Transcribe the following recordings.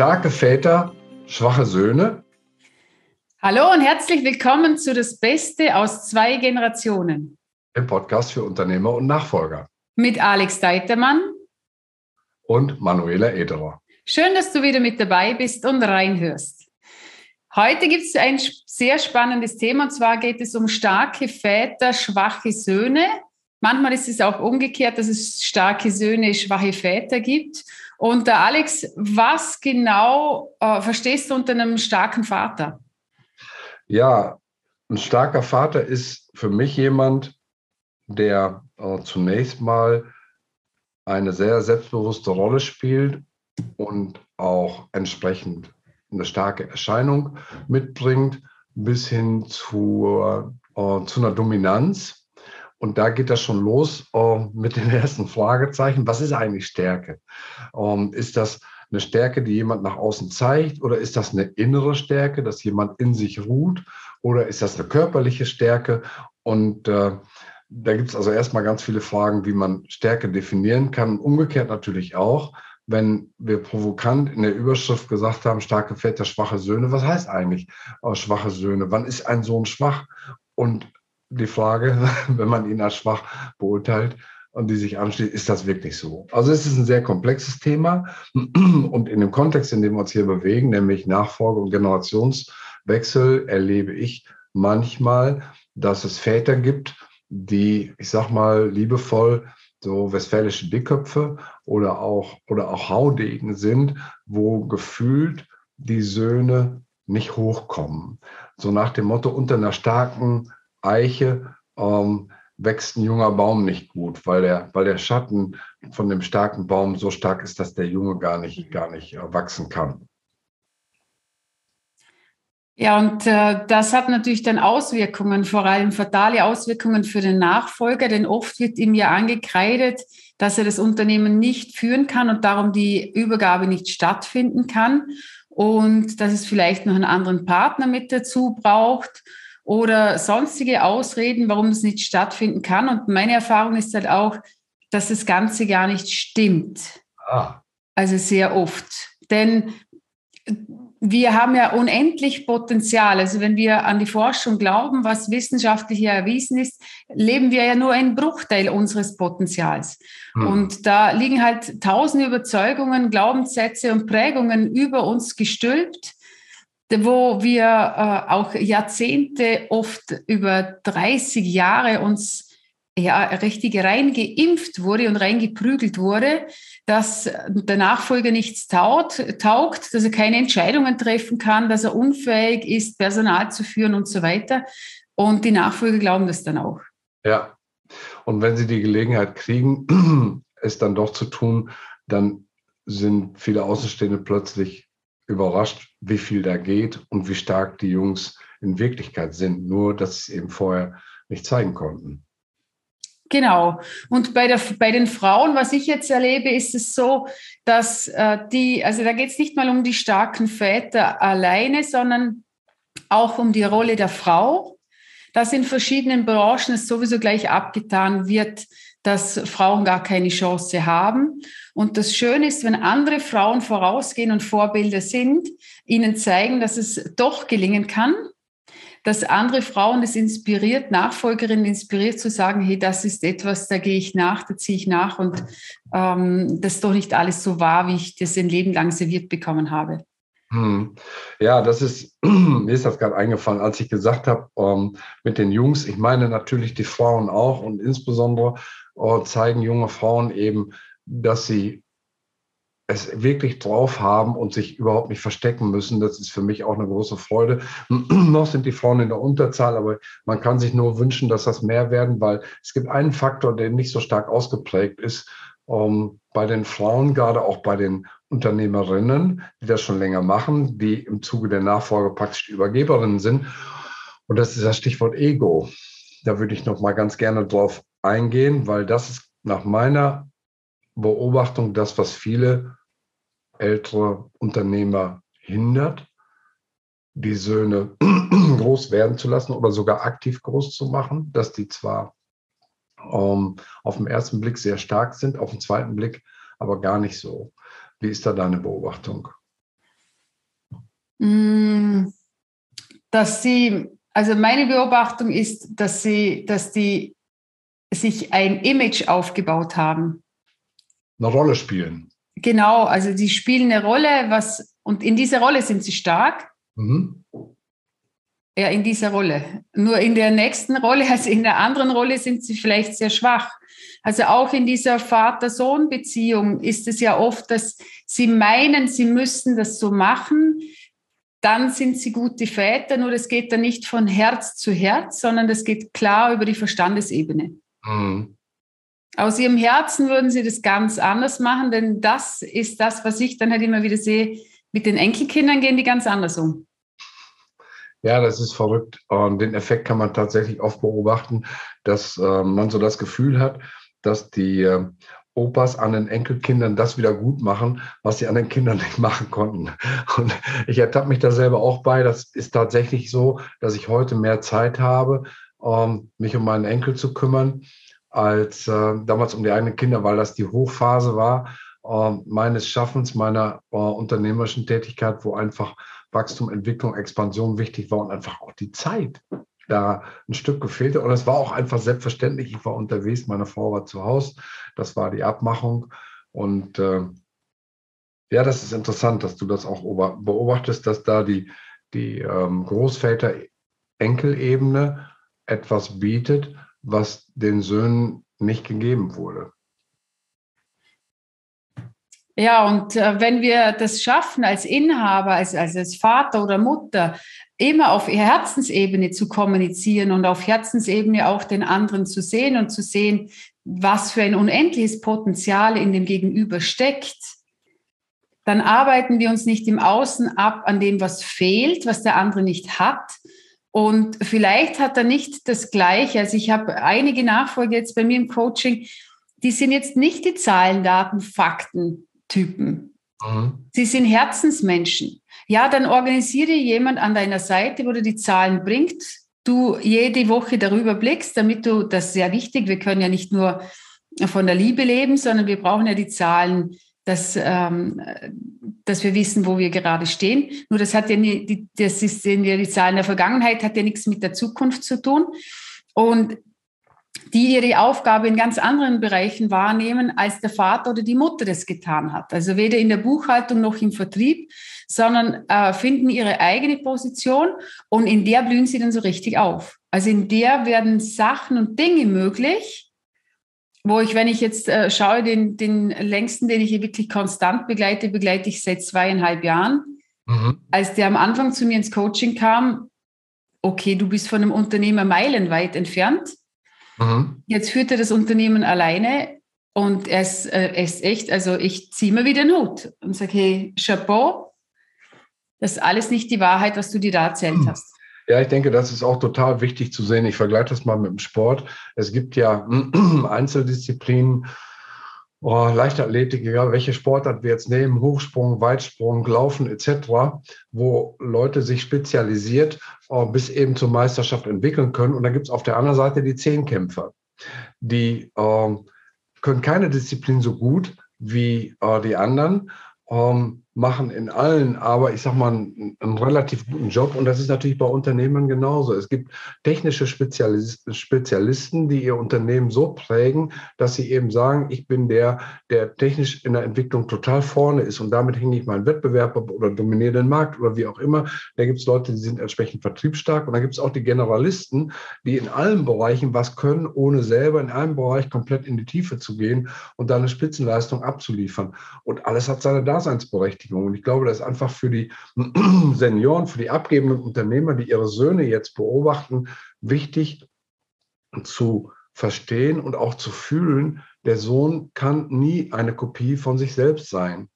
Starke Väter, schwache Söhne. Hallo und herzlich willkommen zu Das Beste aus zwei Generationen. Im Podcast für Unternehmer und Nachfolger. Mit Alex Deitermann und Manuela Ederer. Schön, dass du wieder mit dabei bist und reinhörst. Heute gibt es ein sehr spannendes Thema und zwar geht es um starke Väter, schwache Söhne. Manchmal ist es auch umgekehrt, dass es starke Söhne, schwache Väter gibt. Und äh, Alex, was genau äh, verstehst du unter einem starken Vater? Ja, ein starker Vater ist für mich jemand, der äh, zunächst mal eine sehr selbstbewusste Rolle spielt und auch entsprechend eine starke Erscheinung mitbringt, bis hin zu, äh, zu einer Dominanz. Und da geht das schon los äh, mit den ersten Fragezeichen. Was ist eigentlich Stärke? Ähm, ist das eine Stärke, die jemand nach außen zeigt? Oder ist das eine innere Stärke, dass jemand in sich ruht? Oder ist das eine körperliche Stärke? Und äh, da gibt es also erstmal ganz viele Fragen, wie man Stärke definieren kann. Umgekehrt natürlich auch, wenn wir provokant in der Überschrift gesagt haben, starke Väter, schwache Söhne. Was heißt eigentlich äh, schwache Söhne? Wann ist ein Sohn schwach? Und die Frage, wenn man ihn als schwach beurteilt und die sich anschließt, ist das wirklich so? Also es ist ein sehr komplexes Thema und in dem Kontext, in dem wir uns hier bewegen, nämlich Nachfolge und Generationswechsel, erlebe ich manchmal, dass es Väter gibt, die, ich sag mal, liebevoll so westfälische Dickköpfe oder auch, oder auch Haudegen sind, wo gefühlt die Söhne nicht hochkommen. So nach dem Motto, unter einer starken Eiche ähm, wächst ein junger Baum nicht gut, weil der, weil der Schatten von dem starken Baum so stark ist, dass der Junge gar nicht, gar nicht äh, wachsen kann. Ja, und äh, das hat natürlich dann Auswirkungen, vor allem fatale Auswirkungen für den Nachfolger, denn oft wird ihm ja angekreidet, dass er das Unternehmen nicht führen kann und darum die Übergabe nicht stattfinden kann. Und dass es vielleicht noch einen anderen Partner mit dazu braucht oder sonstige Ausreden, warum es nicht stattfinden kann. Und meine Erfahrung ist halt auch, dass das Ganze gar nicht stimmt. Ah. Also sehr oft. Denn wir haben ja unendlich Potenzial. Also wenn wir an die Forschung glauben, was wissenschaftlich erwiesen ist, leben wir ja nur einen Bruchteil unseres Potenzials. Hm. Und da liegen halt tausende Überzeugungen, Glaubenssätze und Prägungen über uns gestülpt, wo wir äh, auch Jahrzehnte, oft über 30 Jahre uns ja, richtig reingeimpft wurde und reingeprügelt wurde, dass der Nachfolger nichts taut, taugt, dass er keine Entscheidungen treffen kann, dass er unfähig ist, Personal zu führen und so weiter. Und die Nachfolger glauben das dann auch. Ja, und wenn sie die Gelegenheit kriegen, es dann doch zu tun, dann sind viele Außenstehende plötzlich überrascht, wie viel da geht und wie stark die Jungs in Wirklichkeit sind, nur dass sie es eben vorher nicht zeigen konnten. Genau. Und bei, der, bei den Frauen, was ich jetzt erlebe, ist es so, dass äh, die, also da geht es nicht mal um die starken Väter alleine, sondern auch um die Rolle der Frau, dass in verschiedenen Branchen es sowieso gleich abgetan wird, dass Frauen gar keine Chance haben. Und das Schöne ist, wenn andere Frauen vorausgehen und Vorbilder sind, ihnen zeigen, dass es doch gelingen kann dass andere Frauen es inspiriert, Nachfolgerinnen inspiriert zu sagen, hey, das ist etwas, da gehe ich nach, da ziehe ich nach und ähm, das ist doch nicht alles so wahr, wie ich das ein Leben lang serviert bekommen habe. Hm. Ja, das ist, mir ist das gerade eingefallen, als ich gesagt habe, ähm, mit den Jungs, ich meine natürlich die Frauen auch und insbesondere äh, zeigen junge Frauen eben, dass sie es wirklich drauf haben und sich überhaupt nicht verstecken müssen. Das ist für mich auch eine große Freude. Noch sind die Frauen in der Unterzahl, aber man kann sich nur wünschen, dass das mehr werden, weil es gibt einen Faktor, der nicht so stark ausgeprägt ist. Ähm, bei den Frauen, gerade auch bei den Unternehmerinnen, die das schon länger machen, die im Zuge der Nachfolge praktisch Übergeberinnen sind. Und das ist das Stichwort Ego. Da würde ich noch mal ganz gerne drauf eingehen, weil das ist nach meiner Beobachtung das, was viele ältere Unternehmer hindert, die Söhne groß werden zu lassen oder sogar aktiv groß zu machen, dass die zwar ähm, auf den ersten Blick sehr stark sind, auf den zweiten Blick aber gar nicht so. Wie ist da deine Beobachtung? Mm, dass sie, also meine Beobachtung ist, dass sie, dass die sich ein Image aufgebaut haben. Eine Rolle spielen. Genau, also die spielen eine Rolle, was, und in dieser Rolle sind sie stark. Mhm. Ja, in dieser Rolle. Nur in der nächsten Rolle, also in der anderen Rolle, sind sie vielleicht sehr schwach. Also auch in dieser Vater-Sohn-Beziehung ist es ja oft, dass sie meinen, sie müssen das so machen. Dann sind sie gute Väter, nur das geht dann nicht von Herz zu Herz, sondern das geht klar über die Verstandesebene. Mhm. Aus ihrem Herzen würden sie das ganz anders machen, denn das ist das, was ich dann halt immer wieder sehe. Mit den Enkelkindern gehen die ganz anders um. Ja, das ist verrückt. Und den Effekt kann man tatsächlich oft beobachten, dass äh, man so das Gefühl hat, dass die äh, Opas an den Enkelkindern das wieder gut machen, was sie an den Kindern nicht machen konnten. Und ich ertappe mich da selber auch bei. Das ist tatsächlich so, dass ich heute mehr Zeit habe, ähm, mich um meinen Enkel zu kümmern, als äh, damals um die eigenen Kinder, weil das die Hochphase war äh, meines Schaffens, meiner äh, unternehmerischen Tätigkeit, wo einfach Wachstum, Entwicklung, Expansion wichtig war und einfach auch die Zeit da ein Stück gefehlt. Und es war auch einfach selbstverständlich. Ich war unterwegs, meine Frau war zu Hause. Das war die Abmachung. Und äh, ja, das ist interessant, dass du das auch beobachtest, dass da die, die ähm, Großväter-Enkelebene etwas bietet, was den Söhnen nicht gegeben wurde. Ja, und äh, wenn wir das schaffen, als Inhaber, als, als, als Vater oder Mutter, immer auf Herzensebene zu kommunizieren und auf Herzensebene auch den anderen zu sehen und zu sehen, was für ein unendliches Potenzial in dem Gegenüber steckt, dann arbeiten wir uns nicht im Außen ab an dem, was fehlt, was der andere nicht hat. Und vielleicht hat er nicht das Gleiche. Also ich habe einige Nachfolger jetzt bei mir im Coaching, die sind jetzt nicht die Zahlen, Daten, Fakten Typen. Mhm. Sie sind Herzensmenschen. Ja, dann organisiere jemand an deiner Seite, wo du die Zahlen bringt, du jede Woche darüber blickst, damit du, das ist sehr wichtig, wir können ja nicht nur von der Liebe leben, sondern wir brauchen ja die Zahlen, dass, ähm, dass wir wissen, wo wir gerade stehen. Nur das hat ja nie, das ist ja die Zahlen der Vergangenheit, hat ja nichts mit der Zukunft zu tun. Und die ihre Aufgabe in ganz anderen Bereichen wahrnehmen, als der Vater oder die Mutter das getan hat. Also weder in der Buchhaltung noch im Vertrieb, sondern äh, finden ihre eigene Position und in der blühen sie dann so richtig auf. Also in der werden Sachen und Dinge möglich, wo ich, wenn ich jetzt äh, schaue, den, den längsten, den ich hier wirklich konstant begleite, begleite ich seit zweieinhalb Jahren. Mhm. Als der am Anfang zu mir ins Coaching kam, okay, du bist von einem Unternehmer meilenweit entfernt Mhm. Jetzt führt er das Unternehmen alleine und er ist, äh, er ist echt, also ich ziehe mir wieder den Hut und sage, hey, Chapeau, das ist alles nicht die Wahrheit, was du dir da erzählt mhm. hast. Ja, ich denke, das ist auch total wichtig zu sehen. Ich vergleiche das mal mit dem Sport. Es gibt ja Einzeldisziplinen, oh, Leichtathletik, egal welche Sportart wir jetzt nehmen, Hochsprung, Weitsprung, Laufen etc., wo Leute sich spezialisiert oh, bis eben zur Meisterschaft entwickeln können. Und dann gibt es auf der anderen Seite die Zehnkämpfer, die äh, können keine Disziplin so gut wie äh, die anderen. Ähm, machen in allen aber, ich sag mal, einen, einen, relativ guten Job. Und das ist natürlich bei Unternehmen genauso. Es gibt technische Spezialisten, Spezialisten, die ihr Unternehmen so prägen, dass sie eben sagen, ich bin der, der technisch in der Entwicklung total vorne ist und damit hänge ich meinen Wettbewerb oder dominiere den Markt oder wie auch immer. Da gibt es Leute, die sind entsprechend vertriebsstark. Und da gibt es auch die Generalisten, die in allen Bereichen was können, ohne selber in einem Bereich komplett in die Tiefe zu gehen und da eine Spitzenleistung abzuliefern. Und alles hat seine Daseinsberechtigung. Berechtigung. Und ich glaube, das ist einfach für die Senioren, für die abgebenden Unternehmer, die ihre Söhne jetzt beobachten, wichtig zu verstehen und auch zu fühlen, der Sohn kann nie eine Kopie von sich selbst sein.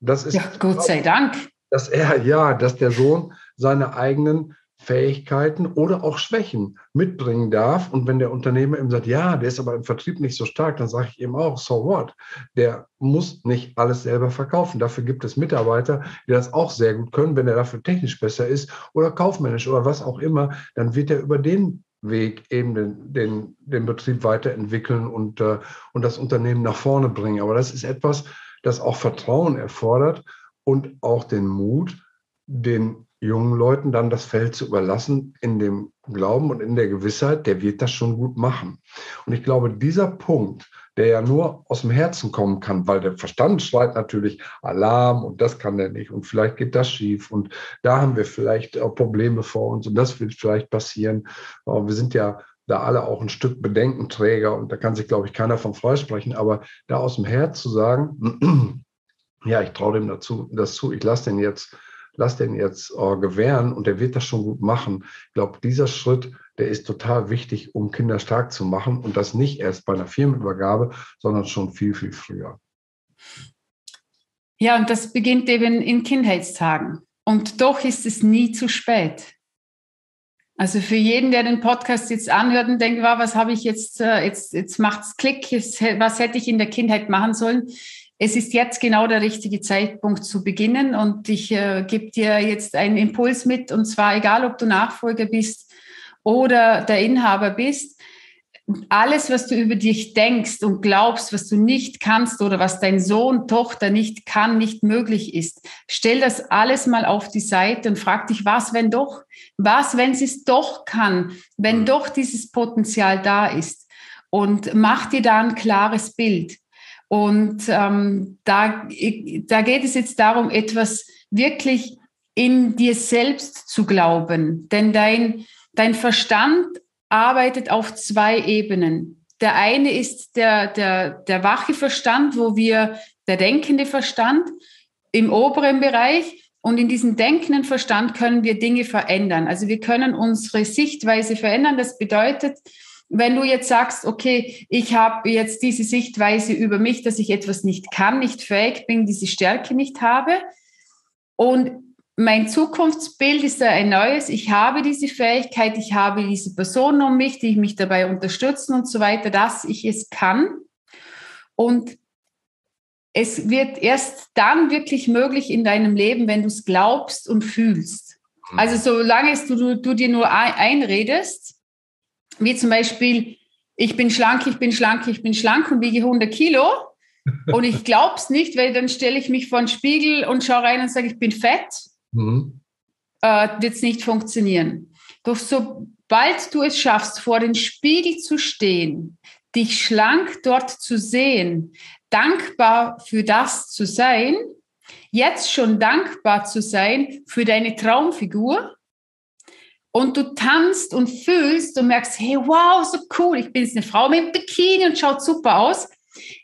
Das ist ja, Gott sei Dank. Dass er, ja, dass der Sohn seine eigenen Fähigkeiten oder auch Schwächen mitbringen darf. Und wenn der Unternehmer ihm sagt, ja, der ist aber im Vertrieb nicht so stark, dann sage ich ihm auch, so what? Der muss nicht alles selber verkaufen. Dafür gibt es Mitarbeiter, die das auch sehr gut können. Wenn er dafür technisch besser ist oder kaufmännisch oder was auch immer, dann wird er über den Weg eben den, den, den Betrieb weiterentwickeln und, äh, und das Unternehmen nach vorne bringen. Aber das ist etwas, das auch Vertrauen erfordert und auch den Mut, den jungen Leuten dann das Feld zu überlassen, in dem Glauben und in der Gewissheit, der wird das schon gut machen. Und ich glaube, dieser Punkt, der ja nur aus dem Herzen kommen kann, weil der Verstand schreit natürlich Alarm und das kann der nicht und vielleicht geht das schief und da haben wir vielleicht Probleme vor uns und das wird vielleicht passieren. Wir sind ja da alle auch ein Stück Bedenkenträger und da kann sich, glaube ich, keiner von freisprechen, aber da aus dem Herz zu sagen, ja, ich traue dem dazu, das zu, ich lasse den jetzt lass den jetzt äh, gewähren und der wird das schon gut machen. Ich glaube, dieser Schritt, der ist total wichtig, um Kinder stark zu machen und das nicht erst bei einer Firmenübergabe, sondern schon viel, viel früher. Ja, und das beginnt eben in Kindheitstagen. Und doch ist es nie zu spät. Also für jeden, der den Podcast jetzt anhört und denkt, was habe ich jetzt, äh, jetzt, jetzt macht's Klick, was hätte ich in der Kindheit machen sollen? Es ist jetzt genau der richtige Zeitpunkt zu beginnen und ich äh, gebe dir jetzt einen Impuls mit und zwar egal, ob du Nachfolger bist oder der Inhaber bist, alles, was du über dich denkst und glaubst, was du nicht kannst oder was dein Sohn, Tochter nicht kann, nicht möglich ist, stell das alles mal auf die Seite und frag dich, was, wenn doch? Was, wenn sie es doch kann? Wenn mhm. doch dieses Potenzial da ist? Und mach dir da ein klares Bild. Und ähm, da, da geht es jetzt darum, etwas wirklich in dir selbst zu glauben. Denn dein, dein Verstand arbeitet auf zwei Ebenen. Der eine ist der, der, der wache Verstand, wo wir, der denkende Verstand im oberen Bereich. Und in diesem denkenden Verstand können wir Dinge verändern. Also wir können unsere Sichtweise verändern. Das bedeutet, wenn du jetzt sagst, okay, ich habe jetzt diese Sichtweise über mich, dass ich etwas nicht kann, nicht fähig bin, diese Stärke nicht habe und mein Zukunftsbild ist ein neues. Ich habe diese Fähigkeit, ich habe diese Personen um mich, die mich dabei unterstützen und so weiter, dass ich es kann. Und es wird erst dann wirklich möglich in deinem Leben, wenn du es glaubst und fühlst. Mhm. Also solange du, du, du dir nur einredest, wie zum Beispiel, ich bin schlank, ich bin schlank, ich bin schlank und wiege 100 Kilo. Und ich glaube es nicht, weil dann stelle ich mich vor den Spiegel und schaue rein und sage, ich bin fett. Mhm. Äh, Wird es nicht funktionieren. Doch sobald du es schaffst, vor den Spiegel zu stehen, dich schlank dort zu sehen, dankbar für das zu sein, jetzt schon dankbar zu sein für deine Traumfigur, und du tanzt und fühlst und merkst, hey, wow, so cool, ich bin jetzt eine Frau mit Bikini und schaut super aus.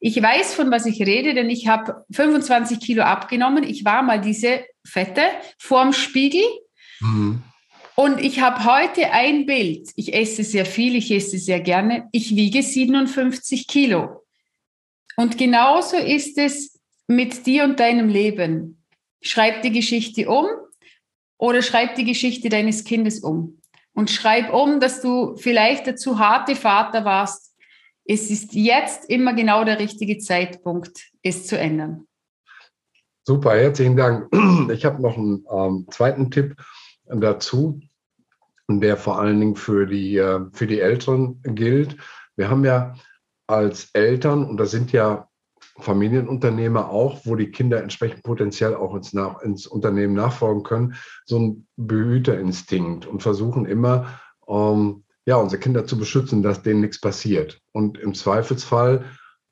Ich weiß, von was ich rede, denn ich habe 25 Kilo abgenommen. Ich war mal diese Fette vorm Spiegel. Mhm. Und ich habe heute ein Bild. Ich esse sehr viel, ich esse sehr gerne. Ich wiege 57 Kilo. Und genauso ist es mit dir und deinem Leben. Schreib die Geschichte um, oder schreib die Geschichte deines Kindes um. Und schreib um, dass du vielleicht der zu harte Vater warst. Es ist jetzt immer genau der richtige Zeitpunkt, es zu ändern. Super, herzlichen Dank. Ich habe noch einen ähm, zweiten Tipp dazu, der vor allen Dingen für die, äh, für die Älteren gilt. Wir haben ja als Eltern, und das sind ja Familienunternehmer auch, wo die Kinder entsprechend potenziell auch ins, nach, ins Unternehmen nachfolgen können, so ein Behüterinstinkt und versuchen immer, ähm, ja, unsere Kinder zu beschützen, dass denen nichts passiert. Und im Zweifelsfall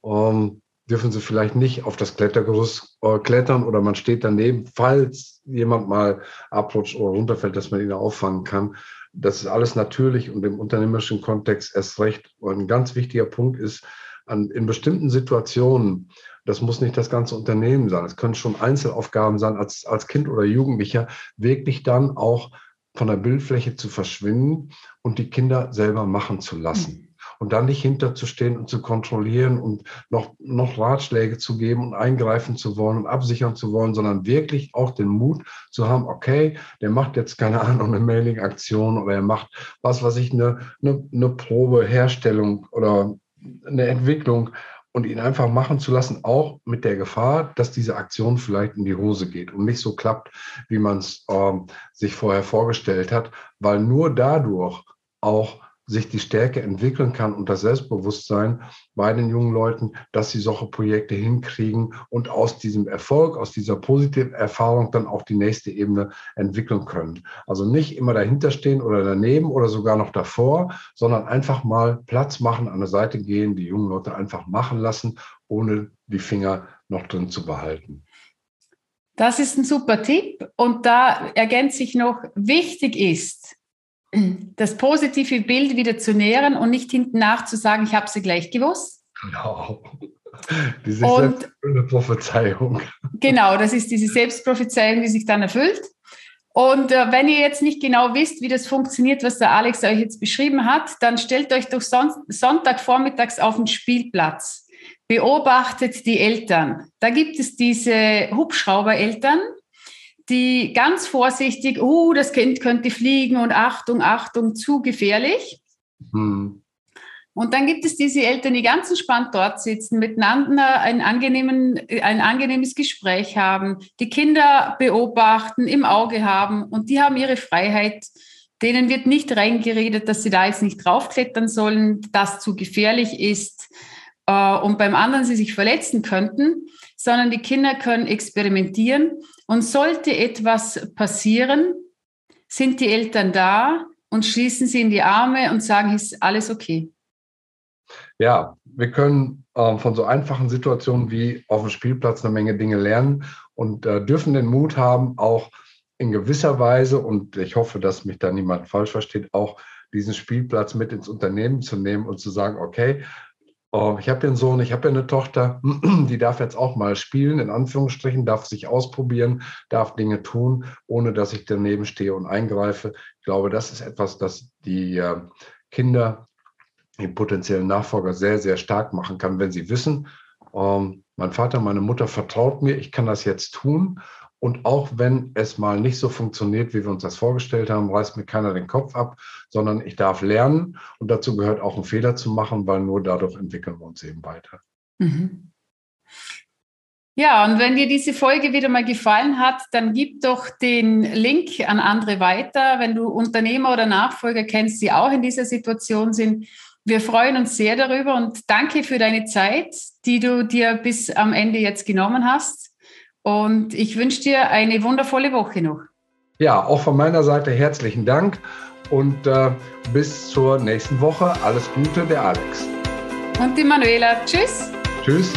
ähm, dürfen sie vielleicht nicht auf das Klettergerüst äh, klettern oder man steht daneben, falls jemand mal abrutscht oder runterfällt, dass man ihn auffangen kann. Das ist alles natürlich und im unternehmerischen Kontext erst recht. Und ein ganz wichtiger Punkt ist, an, in bestimmten Situationen, das muss nicht das ganze Unternehmen sein, es können schon Einzelaufgaben sein, als, als Kind oder Jugendlicher, wirklich dann auch von der Bildfläche zu verschwinden und die Kinder selber machen zu lassen. Mhm. Und dann nicht hinterzustehen und zu kontrollieren und noch, noch Ratschläge zu geben und eingreifen zu wollen und absichern zu wollen, sondern wirklich auch den Mut zu haben, okay, der macht jetzt keine Ahnung, eine Mailing-Aktion oder er macht was, was ich eine, eine, eine Probeherstellung oder eine Entwicklung und ihn einfach machen zu lassen, auch mit der Gefahr, dass diese Aktion vielleicht in die Hose geht und nicht so klappt, wie man es ähm, sich vorher vorgestellt hat, weil nur dadurch auch sich die Stärke entwickeln kann und das Selbstbewusstsein bei den jungen Leuten, dass sie solche Projekte hinkriegen und aus diesem Erfolg, aus dieser positiven Erfahrung dann auch die nächste Ebene entwickeln können. Also nicht immer dahinter stehen oder daneben oder sogar noch davor, sondern einfach mal Platz machen, an der Seite gehen, die jungen Leute einfach machen lassen, ohne die Finger noch drin zu behalten. Das ist ein super Tipp. Und da ergänze ich noch, wichtig ist, das positive Bild wieder zu nähren und nicht hinten nach zu sagen, ich habe sie gleich gewusst. Genau. Diese und, Prophezeiung. Genau, das ist diese Selbstprophezeiung, die sich dann erfüllt. Und äh, wenn ihr jetzt nicht genau wisst, wie das funktioniert, was der Alex euch jetzt beschrieben hat, dann stellt euch doch Son Sonntagvormittags auf den Spielplatz. Beobachtet die Eltern. Da gibt es diese Hubschraubereltern, die ganz vorsichtig, oh, das Kind könnte fliegen und Achtung, Achtung, zu gefährlich. Hm. Und dann gibt es diese Eltern, die ganz entspannt dort sitzen, miteinander ein, ein angenehmes Gespräch haben, die Kinder beobachten, im Auge haben und die haben ihre Freiheit. Denen wird nicht reingeredet, dass sie da jetzt nicht draufklettern sollen, das zu gefährlich ist äh, und beim anderen sie sich verletzen könnten, sondern die Kinder können experimentieren und sollte etwas passieren, sind die Eltern da und schließen sie in die Arme und sagen, ist alles okay. Ja, wir können äh, von so einfachen Situationen wie auf dem Spielplatz eine Menge Dinge lernen und äh, dürfen den Mut haben, auch in gewisser Weise, und ich hoffe, dass mich da niemand falsch versteht, auch diesen Spielplatz mit ins Unternehmen zu nehmen und zu sagen, okay, Oh, ich habe ja einen Sohn, ich habe ja eine Tochter, die darf jetzt auch mal spielen, in Anführungsstrichen, darf sich ausprobieren, darf Dinge tun, ohne dass ich daneben stehe und eingreife. Ich glaube, das ist etwas, das die äh, Kinder, die potenziellen Nachfolger sehr, sehr stark machen kann, wenn sie wissen, ähm, mein Vater, meine Mutter vertraut mir, ich kann das jetzt tun und auch wenn es mal nicht so funktioniert, wie wir uns das vorgestellt haben, reißt mir keiner den Kopf ab, sondern ich darf lernen. Und dazu gehört auch einen Fehler zu machen, weil nur dadurch entwickeln wir uns eben weiter. Mhm. Ja, und wenn dir diese Folge wieder mal gefallen hat, dann gib doch den Link an andere weiter. Wenn du Unternehmer oder Nachfolger kennst, die auch in dieser Situation sind, wir freuen uns sehr darüber und danke für deine Zeit, die du dir bis am Ende jetzt genommen hast. Und ich wünsche dir eine wundervolle Woche noch. Ja, auch von meiner Seite herzlichen Dank und äh, bis zur nächsten Woche. Alles Gute, der Alex. Und die Manuela. Tschüss. Tschüss.